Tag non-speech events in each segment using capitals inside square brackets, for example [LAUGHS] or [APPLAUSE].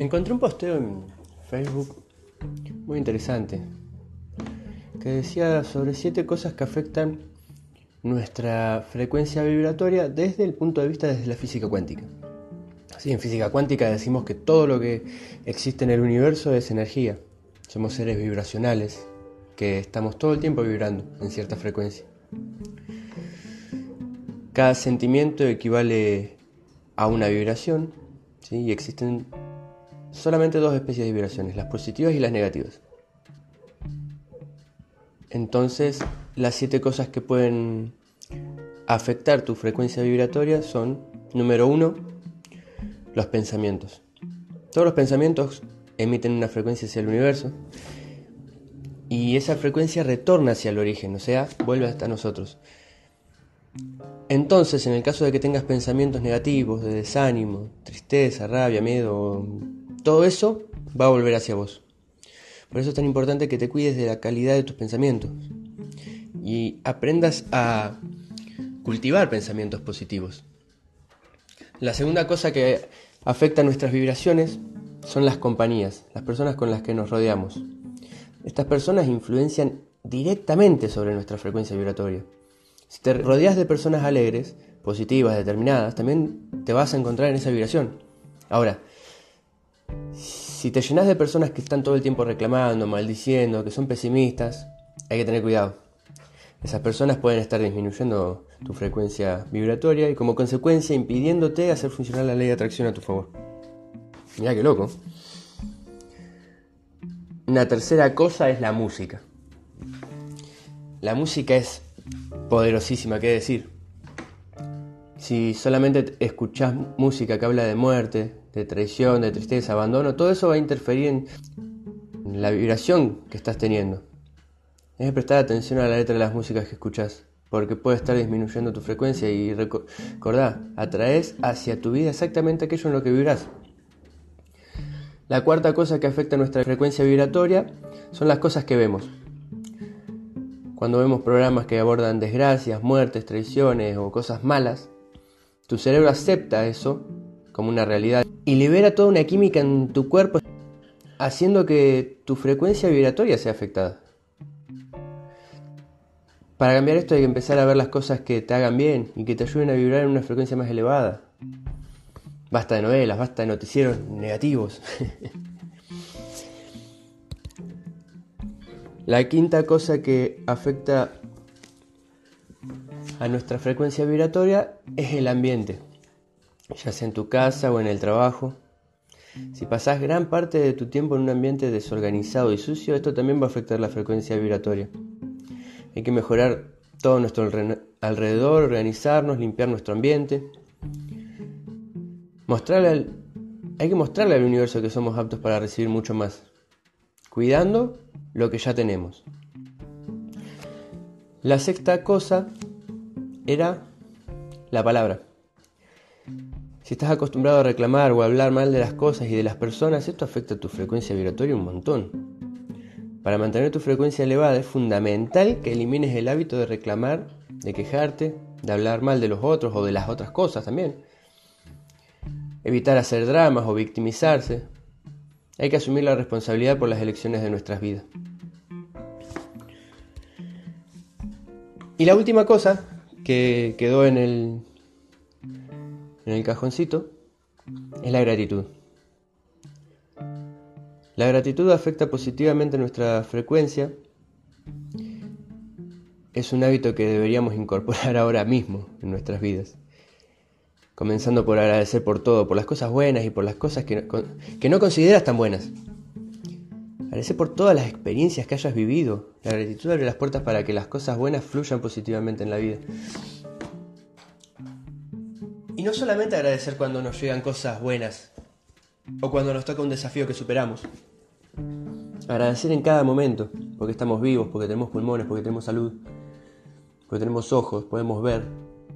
Encontré un posteo en Facebook muy interesante que decía sobre siete cosas que afectan nuestra frecuencia vibratoria desde el punto de vista de la física cuántica. Así, en física cuántica decimos que todo lo que existe en el universo es energía. Somos seres vibracionales que estamos todo el tiempo vibrando en cierta frecuencia. Cada sentimiento equivale a una vibración ¿sí? y existen solamente dos especies de vibraciones, las positivas y las negativas. Entonces, las siete cosas que pueden afectar tu frecuencia vibratoria son, número uno, los pensamientos. Todos los pensamientos emiten una frecuencia hacia el universo y esa frecuencia retorna hacia el origen, o sea, vuelve hasta nosotros. Entonces, en el caso de que tengas pensamientos negativos, de desánimo, tristeza, rabia, miedo, todo eso va a volver hacia vos. Por eso es tan importante que te cuides de la calidad de tus pensamientos y aprendas a cultivar pensamientos positivos. La segunda cosa que afecta nuestras vibraciones son las compañías, las personas con las que nos rodeamos. Estas personas influencian directamente sobre nuestra frecuencia vibratoria. Si te rodeas de personas alegres, positivas, determinadas, también te vas a encontrar en esa vibración. Ahora, si te llenas de personas que están todo el tiempo reclamando, maldiciendo, que son pesimistas, hay que tener cuidado. Esas personas pueden estar disminuyendo tu frecuencia vibratoria y como consecuencia impidiéndote hacer funcionar la ley de atracción a tu favor. Mira qué loco. Una tercera cosa es la música. La música es poderosísima, ¿qué decir? Si solamente escuchás música que habla de muerte, de traición, de tristeza, abandono, todo eso va a interferir en la vibración que estás teniendo. Es prestar atención a la letra de las músicas que escuchas, porque puede estar disminuyendo tu frecuencia y recordá, atraes hacia tu vida exactamente aquello en lo que vibras. La cuarta cosa que afecta nuestra frecuencia vibratoria son las cosas que vemos. Cuando vemos programas que abordan desgracias, muertes, traiciones o cosas malas, tu cerebro acepta eso como una realidad y libera toda una química en tu cuerpo haciendo que tu frecuencia vibratoria sea afectada. Para cambiar esto hay que empezar a ver las cosas que te hagan bien y que te ayuden a vibrar en una frecuencia más elevada. Basta de novelas, basta de noticieros negativos. [LAUGHS] La quinta cosa que afecta a nuestra frecuencia vibratoria es el ambiente, ya sea en tu casa o en el trabajo. Si pasas gran parte de tu tiempo en un ambiente desorganizado y sucio, esto también va a afectar la frecuencia vibratoria. Hay que mejorar todo nuestro alrededor, organizarnos, limpiar nuestro ambiente hay que mostrarle al universo que somos aptos para recibir mucho más, cuidando lo que ya tenemos. La sexta cosa era la palabra. Si estás acostumbrado a reclamar o a hablar mal de las cosas y de las personas, esto afecta tu frecuencia vibratoria un montón. Para mantener tu frecuencia elevada es fundamental que elimines el hábito de reclamar, de quejarte, de hablar mal de los otros o de las otras cosas también evitar hacer dramas o victimizarse. Hay que asumir la responsabilidad por las elecciones de nuestras vidas. Y la última cosa que quedó en el, en el cajoncito es la gratitud. La gratitud afecta positivamente nuestra frecuencia. Es un hábito que deberíamos incorporar [LAUGHS] ahora mismo en nuestras vidas comenzando por agradecer por todo, por las cosas buenas y por las cosas que no, que no consideras tan buenas. Agradecer por todas las experiencias que hayas vivido. La gratitud abre las puertas para que las cosas buenas fluyan positivamente en la vida. Y no solamente agradecer cuando nos llegan cosas buenas o cuando nos toca un desafío que superamos. Agradecer en cada momento, porque estamos vivos, porque tenemos pulmones, porque tenemos salud, porque tenemos ojos, podemos ver,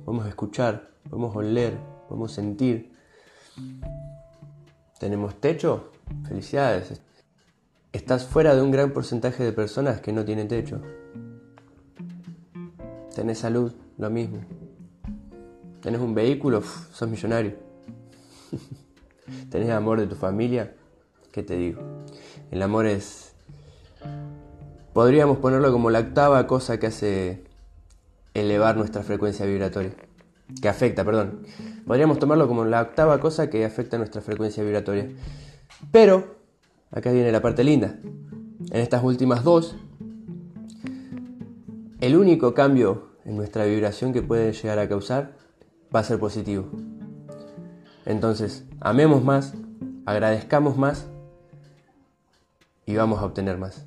podemos escuchar, podemos oler, podemos sentir. ¿Tenemos techo? Felicidades. Estás fuera de un gran porcentaje de personas que no tienen techo. Tenés salud, lo mismo. Tenés un vehículo, sos millonario. [LAUGHS] Tenés amor de tu familia, ¿Qué te digo? El amor es... Podríamos ponerlo como la octava cosa que hace elevar nuestra frecuencia vibratoria. Que afecta, perdón. Podríamos tomarlo como la octava cosa que afecta nuestra frecuencia vibratoria. Pero, acá viene la parte linda. En estas últimas dos, el único cambio en nuestra vibración que puede llegar a causar va a ser positivo. Entonces, amemos más, agradezcamos más y vamos a obtener más.